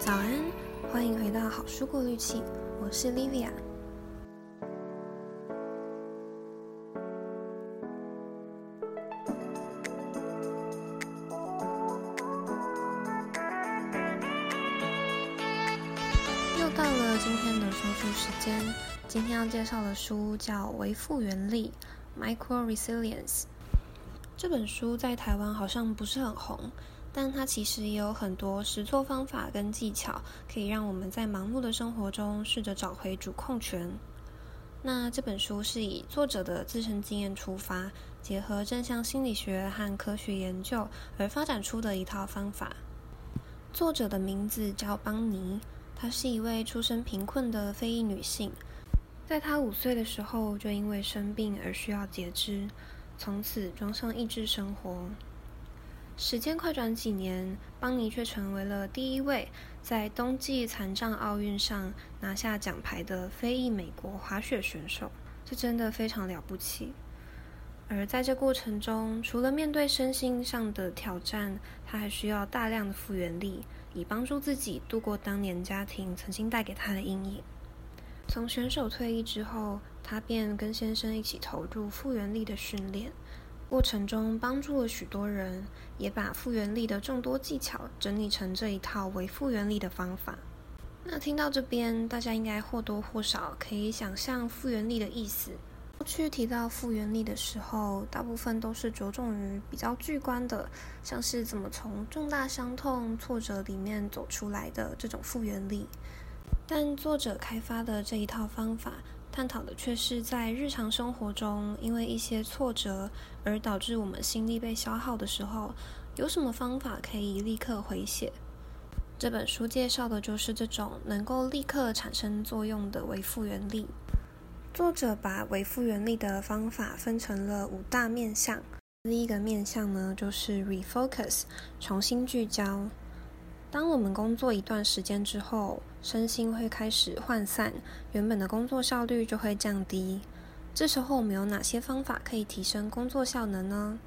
早安，欢迎回到好书过滤器，我是 Livia。又到了今天的说书时间，今天要介绍的书叫《微复原力》（Micro Resilience）。这本书在台湾好像不是很红。但它其实也有很多实作方法跟技巧，可以让我们在忙碌的生活中试着找回主控权。那这本书是以作者的自身经验出发，结合正向心理学和科学研究而发展出的一套方法。作者的名字叫邦尼，她是一位出身贫困的非裔女性，在她五岁的时候就因为生病而需要截肢，从此装上义肢生活。时间快转几年，邦尼却成为了第一位在冬季残障奥运上拿下奖牌的非裔美国滑雪选手，这真的非常了不起。而在这过程中，除了面对身心上的挑战，他还需要大量的复原力，以帮助自己度过当年家庭曾经带给他的阴影。从选手退役之后，他便跟先生一起投入复原力的训练。过程中帮助了许多人，也把复原力的众多技巧整理成这一套为复原力的方法。那听到这边，大家应该或多或少可以想象复原力的意思。过去提到复原力的时候，大部分都是着重于比较具观的，像是怎么从重大伤痛、挫折里面走出来的这种复原力。但作者开发的这一套方法，探讨的却是在日常生活中，因为一些挫折而导致我们心力被消耗的时候，有什么方法可以立刻回血？这本书介绍的就是这种能够立刻产生作用的维复原力。作者把维复原力的方法分成了五大面向。第一个面向呢，就是 refocus，重新聚焦。当我们工作一段时间之后，身心会开始涣散，原本的工作效率就会降低。这时候我们有哪些方法可以提升工作效能呢？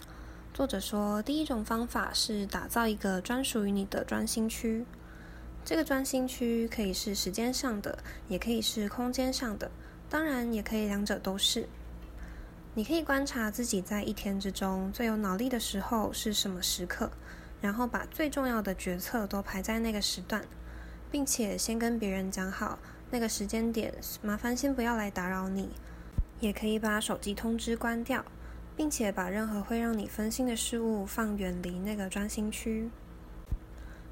作者说，第一种方法是打造一个专属于你的专心区。这个专心区可以是时间上的，也可以是空间上的，当然也可以两者都是。你可以观察自己在一天之中最有脑力的时候是什么时刻。然后把最重要的决策都排在那个时段，并且先跟别人讲好那个时间点，麻烦先不要来打扰你。也可以把手机通知关掉，并且把任何会让你分心的事物放远离那个专心区。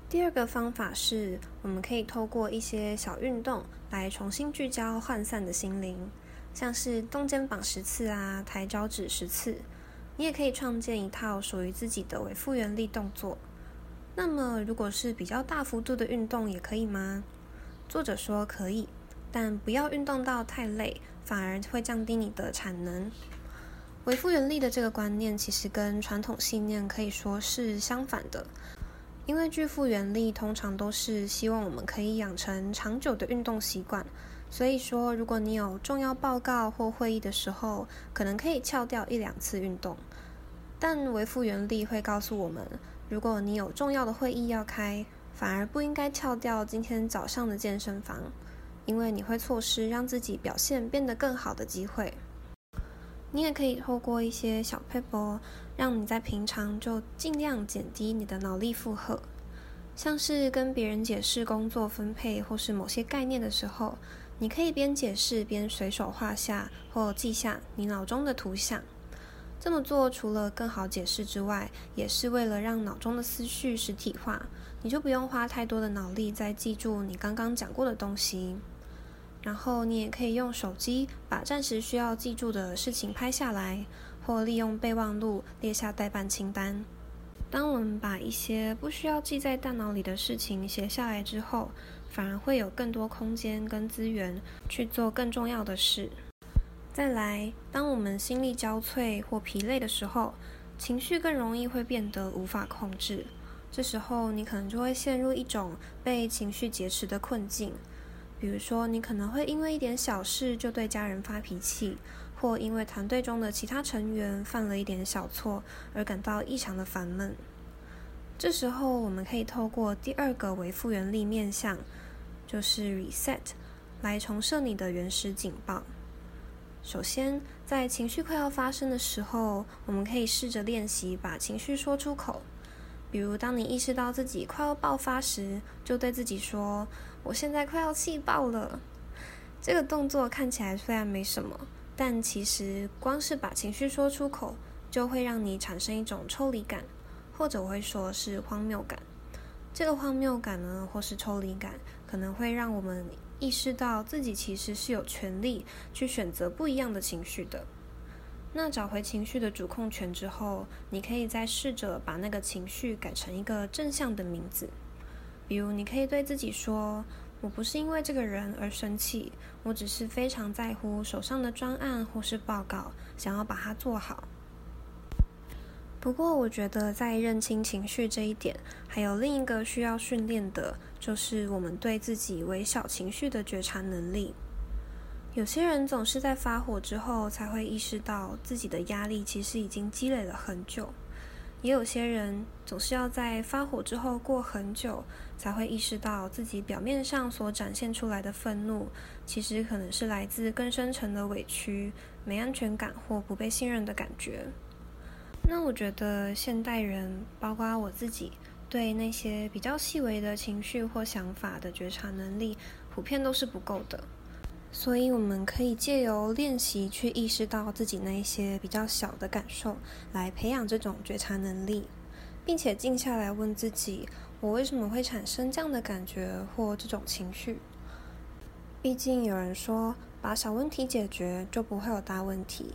第二个方法是，我们可以透过一些小运动来重新聚焦涣散的心灵，像是动肩膀十次啊，抬脚趾十次。你也可以创建一套属于自己的微复原力动作。那么，如果是比较大幅度的运动，也可以吗？作者说可以，但不要运动到太累，反而会降低你的产能。微复原力的这个观念，其实跟传统信念可以说是相反的。因为巨复原力通常都是希望我们可以养成长久的运动习惯。所以说，如果你有重要报告或会议的时候，可能可以翘掉一两次运动。但微复原力会告诉我们，如果你有重要的会议要开，反而不应该翘掉今天早上的健身房，因为你会错失让自己表现变得更好的机会。你也可以透过一些小 paper，，让你在平常就尽量减低你的脑力负荷。像是跟别人解释工作分配或是某些概念的时候，你可以边解释边随手画下或记下你脑中的图像。这么做除了更好解释之外，也是为了让脑中的思绪实体化，你就不用花太多的脑力在记住你刚刚讲过的东西。然后你也可以用手机把暂时需要记住的事情拍下来，或利用备忘录列下待办清单。当我们把一些不需要记在大脑里的事情写下来之后，反而会有更多空间跟资源去做更重要的事。再来，当我们心力交瘁或疲累的时候，情绪更容易会变得无法控制。这时候，你可能就会陷入一种被情绪劫持的困境。比如说，你可能会因为一点小事就对家人发脾气。或因为团队中的其他成员犯了一点小错而感到异常的烦闷。这时候我们可以透过第二个为复原力面向，就是 reset，来重设你的原始警报。首先，在情绪快要发生的时候，我们可以试着练习把情绪说出口。比如，当你意识到自己快要爆发时，就对自己说：“我现在快要气爆了。”这个动作看起来虽然没什么，但其实光是把情绪说出口，就会让你产生一种抽离感，或者我会说是荒谬感。这个荒谬感呢，或是抽离感，可能会让我们意识到自己其实是有权利去选择不一样的情绪的。那找回情绪的主控权之后，你可以再试着把那个情绪改成一个正向的名字。比如，你可以对自己说：“我不是因为这个人而生气，我只是非常在乎手上的专案或是报告，想要把它做好。”不过，我觉得在认清情绪这一点，还有另一个需要训练的，就是我们对自己微小情绪的觉察能力。有些人总是在发火之后才会意识到自己的压力其实已经积累了很久，也有些人总是要在发火之后过很久才会意识到自己表面上所展现出来的愤怒，其实可能是来自更深层的委屈、没安全感或不被信任的感觉。那我觉得现代人，包括我自己，对那些比较细微的情绪或想法的觉察能力，普遍都是不够的。所以我们可以借由练习去意识到自己那一些比较小的感受，来培养这种觉察能力，并且静下来问自己：我为什么会产生这样的感觉或这种情绪？毕竟有人说，把小问题解决，就不会有大问题。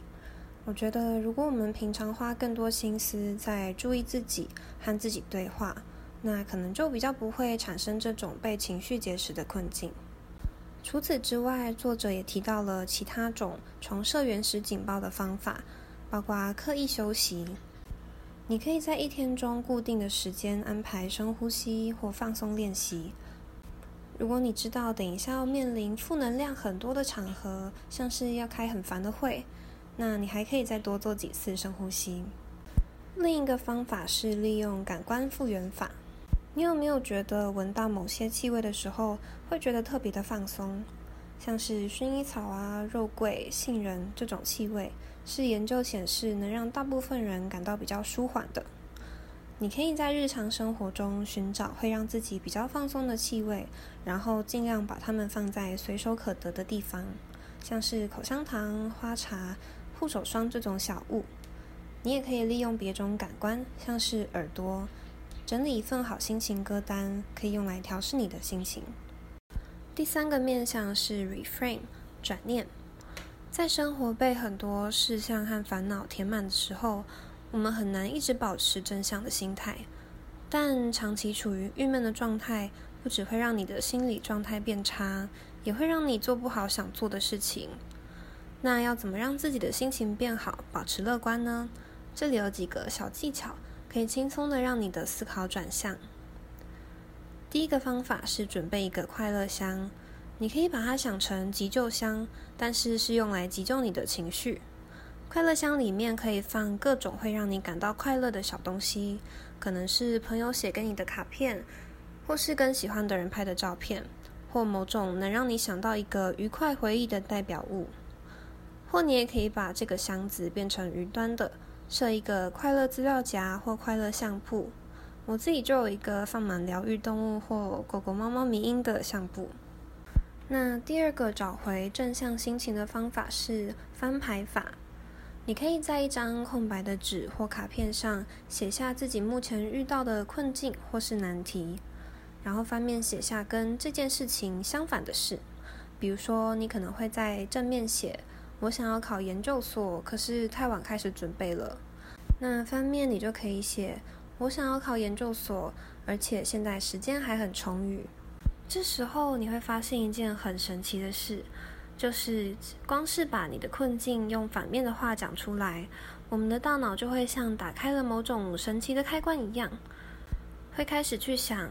我觉得，如果我们平常花更多心思在注意自己和自己对话，那可能就比较不会产生这种被情绪劫持的困境。除此之外，作者也提到了其他种重设原始警报的方法，包括刻意休息。你可以在一天中固定的时间安排深呼吸或放松练习。如果你知道等一下要面临负能量很多的场合，像是要开很烦的会。那你还可以再多做几次深呼吸。另一个方法是利用感官复原法。你有没有觉得闻到某些气味的时候，会觉得特别的放松？像是薰衣草啊、肉桂、杏仁这种气味，是研究显示能让大部分人感到比较舒缓的。你可以在日常生活中寻找会让自己比较放松的气味，然后尽量把它们放在随手可得的地方，像是口香糖、花茶。护手霜这种小物，你也可以利用别种感官，像是耳朵，整理一份好心情歌单，可以用来调试你的心情。第三个面向是 reframe 转念，在生活被很多事项和烦恼填满的时候，我们很难一直保持正向的心态。但长期处于郁闷的状态，不只会让你的心理状态变差，也会让你做不好想做的事情。那要怎么让自己的心情变好，保持乐观呢？这里有几个小技巧，可以轻松的让你的思考转向。第一个方法是准备一个快乐箱，你可以把它想成急救箱，但是是用来急救你的情绪。快乐箱里面可以放各种会让你感到快乐的小东西，可能是朋友写给你的卡片，或是跟喜欢的人拍的照片，或某种能让你想到一个愉快回忆的代表物。或你也可以把这个箱子变成云端的，设一个快乐资料夹或快乐相簿。我自己就有一个放满疗愈动物或狗狗、猫猫迷音的相簿。那第二个找回正向心情的方法是翻牌法。你可以在一张空白的纸或卡片上写下自己目前遇到的困境或是难题，然后翻面写下跟这件事情相反的事。比如说，你可能会在正面写。我想要考研究所，可是太晚开始准备了。那翻面你就可以写：我想要考研究所，而且现在时间还很充裕。这时候你会发现一件很神奇的事，就是光是把你的困境用反面的话讲出来，我们的大脑就会像打开了某种神奇的开关一样，会开始去想：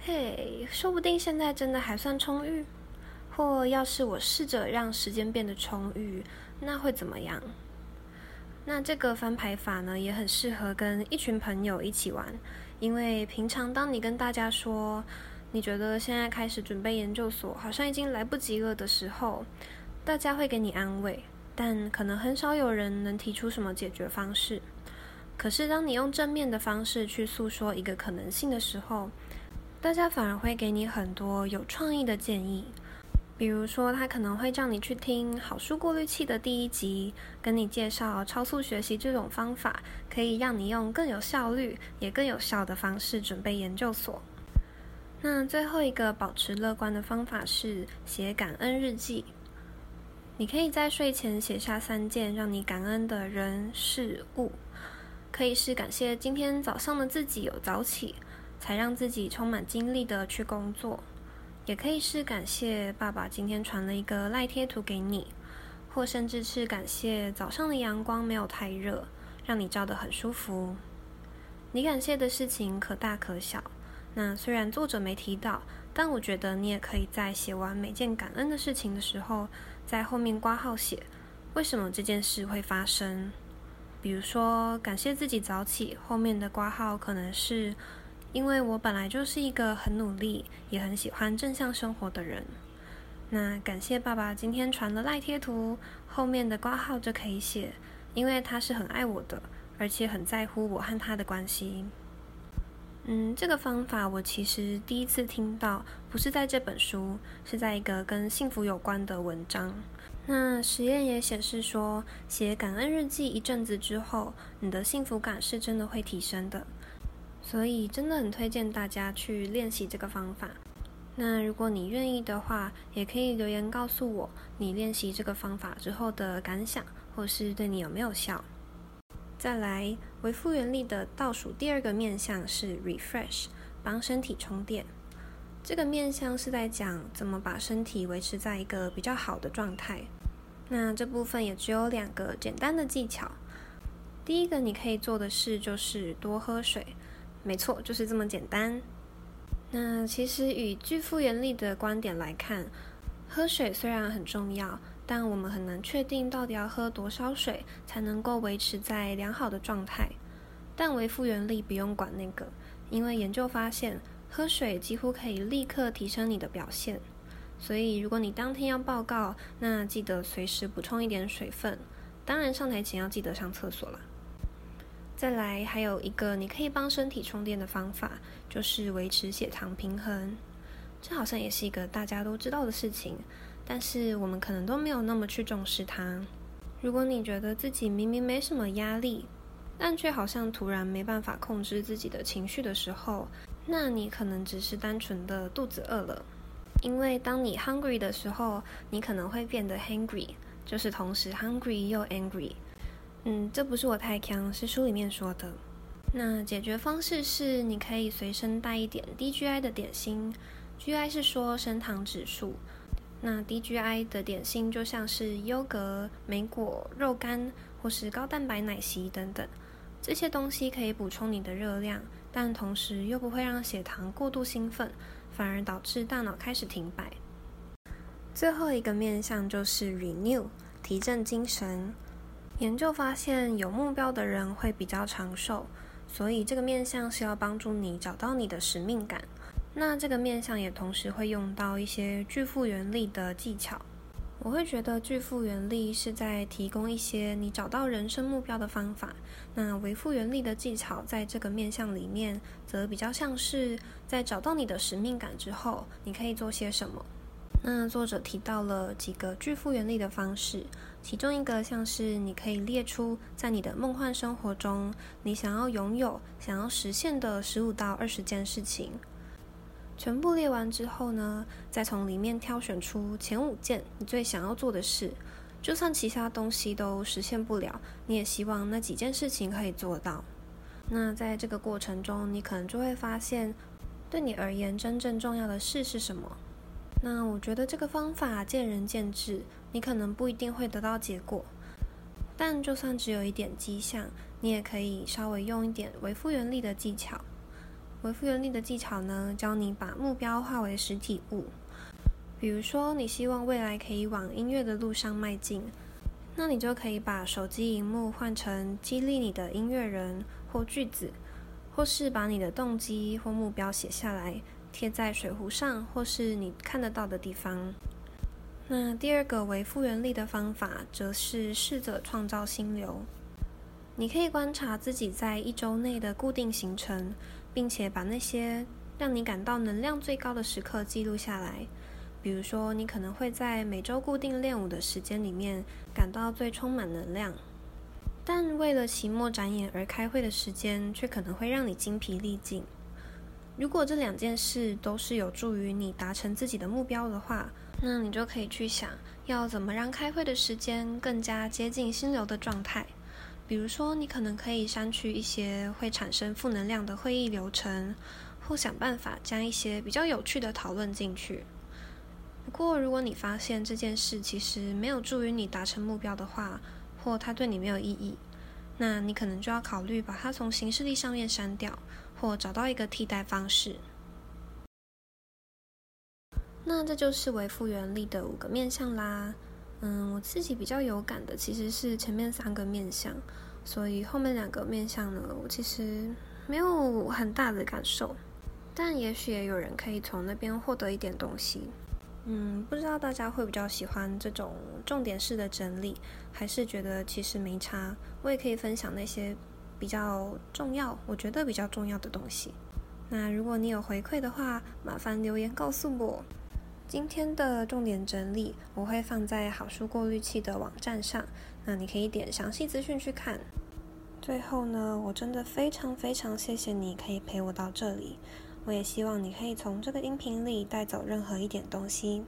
嘿，说不定现在真的还算充裕。或要是我试着让时间变得充裕，那会怎么样？那这个翻牌法呢，也很适合跟一群朋友一起玩，因为平常当你跟大家说你觉得现在开始准备研究所好像已经来不及了的时候，大家会给你安慰，但可能很少有人能提出什么解决方式。可是当你用正面的方式去诉说一个可能性的时候，大家反而会给你很多有创意的建议。比如说，他可能会叫你去听《好书过滤器》的第一集，跟你介绍超速学习这种方法，可以让你用更有效率也更有效的方式准备研究所。那最后一个保持乐观的方法是写感恩日记。你可以在睡前写下三件让你感恩的人事物，可以是感谢今天早上的自己有早起，才让自己充满精力的去工作。也可以是感谢爸爸今天传了一个赖贴图给你，或甚至是感谢早上的阳光没有太热，让你照得很舒服。你感谢的事情可大可小，那虽然作者没提到，但我觉得你也可以在写完每件感恩的事情的时候，在后面挂号写为什么这件事会发生。比如说感谢自己早起，后面的挂号可能是。因为我本来就是一个很努力，也很喜欢正向生活的人。那感谢爸爸今天传了赖贴图，后面的挂号就可以写，因为他是很爱我的，而且很在乎我和他的关系。嗯，这个方法我其实第一次听到，不是在这本书，是在一个跟幸福有关的文章。那实验也显示说，写感恩日记一阵子之后，你的幸福感是真的会提升的。所以真的很推荐大家去练习这个方法。那如果你愿意的话，也可以留言告诉我你练习这个方法之后的感想，或是对你有没有效。再来，微复原力的倒数第二个面向是 refresh，帮身体充电。这个面向是在讲怎么把身体维持在一个比较好的状态。那这部分也只有两个简单的技巧。第一个你可以做的事就是多喝水。没错，就是这么简单。那其实与具复原力的观点来看，喝水虽然很重要，但我们很难确定到底要喝多少水才能够维持在良好的状态。但维复原力不用管那个，因为研究发现，喝水几乎可以立刻提升你的表现。所以如果你当天要报告，那记得随时补充一点水分。当然上台前要记得上厕所了。再来，还有一个你可以帮身体充电的方法，就是维持血糖平衡。这好像也是一个大家都知道的事情，但是我们可能都没有那么去重视它。如果你觉得自己明明没什么压力，但却好像突然没办法控制自己的情绪的时候，那你可能只是单纯的肚子饿了。因为当你 hungry 的时候，你可能会变得 hangry，就是同时 hungry 又 angry。嗯，这不是我太强，是书里面说的。那解决方式是，你可以随身带一点低 GI 的点心。GI 是说升糖指数。那低 GI 的点心就像是优格、莓果、肉干或是高蛋白奶昔等等。这些东西可以补充你的热量，但同时又不会让血糖过度兴奋，反而导致大脑开始停摆。最后一个面向就是 renew，提振精神。研究发现，有目标的人会比较长寿，所以这个面相是要帮助你找到你的使命感。那这个面相也同时会用到一些具复原力的技巧。我会觉得具复原力是在提供一些你找到人生目标的方法。那维复原力的技巧在这个面相里面，则比较像是在找到你的使命感之后，你可以做些什么。那作者提到了几个具复原力的方式。其中一个像是你可以列出在你的梦幻生活中，你想要拥有、想要实现的十五到二十件事情。全部列完之后呢，再从里面挑选出前五件你最想要做的事。就算其他东西都实现不了，你也希望那几件事情可以做到。那在这个过程中，你可能就会发现，对你而言真正重要的事是什么。那我觉得这个方法见仁见智，你可能不一定会得到结果，但就算只有一点迹象，你也可以稍微用一点维复原力的技巧。维复原力的技巧呢，教你把目标化为实体物，比如说你希望未来可以往音乐的路上迈进，那你就可以把手机荧幕换成激励你的音乐人或句子，或是把你的动机或目标写下来，贴在水壶上，或是你看得到的地方。那第二个为复原力的方法，则是试着创造心流。你可以观察自己在一周内的固定行程，并且把那些让你感到能量最高的时刻记录下来。比如说，你可能会在每周固定练舞的时间里面感到最充满能量，但为了期末展演而开会的时间却可能会让你精疲力尽。如果这两件事都是有助于你达成自己的目标的话，那你就可以去想要怎么让开会的时间更加接近心流的状态。比如说，你可能可以删去一些会产生负能量的会议流程，或想办法将一些比较有趣的讨论进去。不过，如果你发现这件事其实没有助于你达成目标的话，或它对你没有意义，那你可能就要考虑把它从行事历上面删掉，或找到一个替代方式。那这就是微复原力的五个面向啦。嗯，我自己比较有感的其实是前面三个面向，所以后面两个面向呢，我其实没有很大的感受，但也许也有人可以从那边获得一点东西。嗯，不知道大家会比较喜欢这种重点式的整理，还是觉得其实没差？我也可以分享那些比较重要，我觉得比较重要的东西。那如果你有回馈的话，麻烦留言告诉我。今天的重点整理我会放在好书过滤器的网站上，那你可以点详细资讯去看。最后呢，我真的非常非常谢谢你可以陪我到这里。我也希望你可以从这个音频里带走任何一点东西。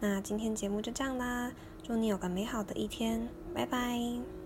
那今天节目就这样啦，祝你有个美好的一天，拜拜。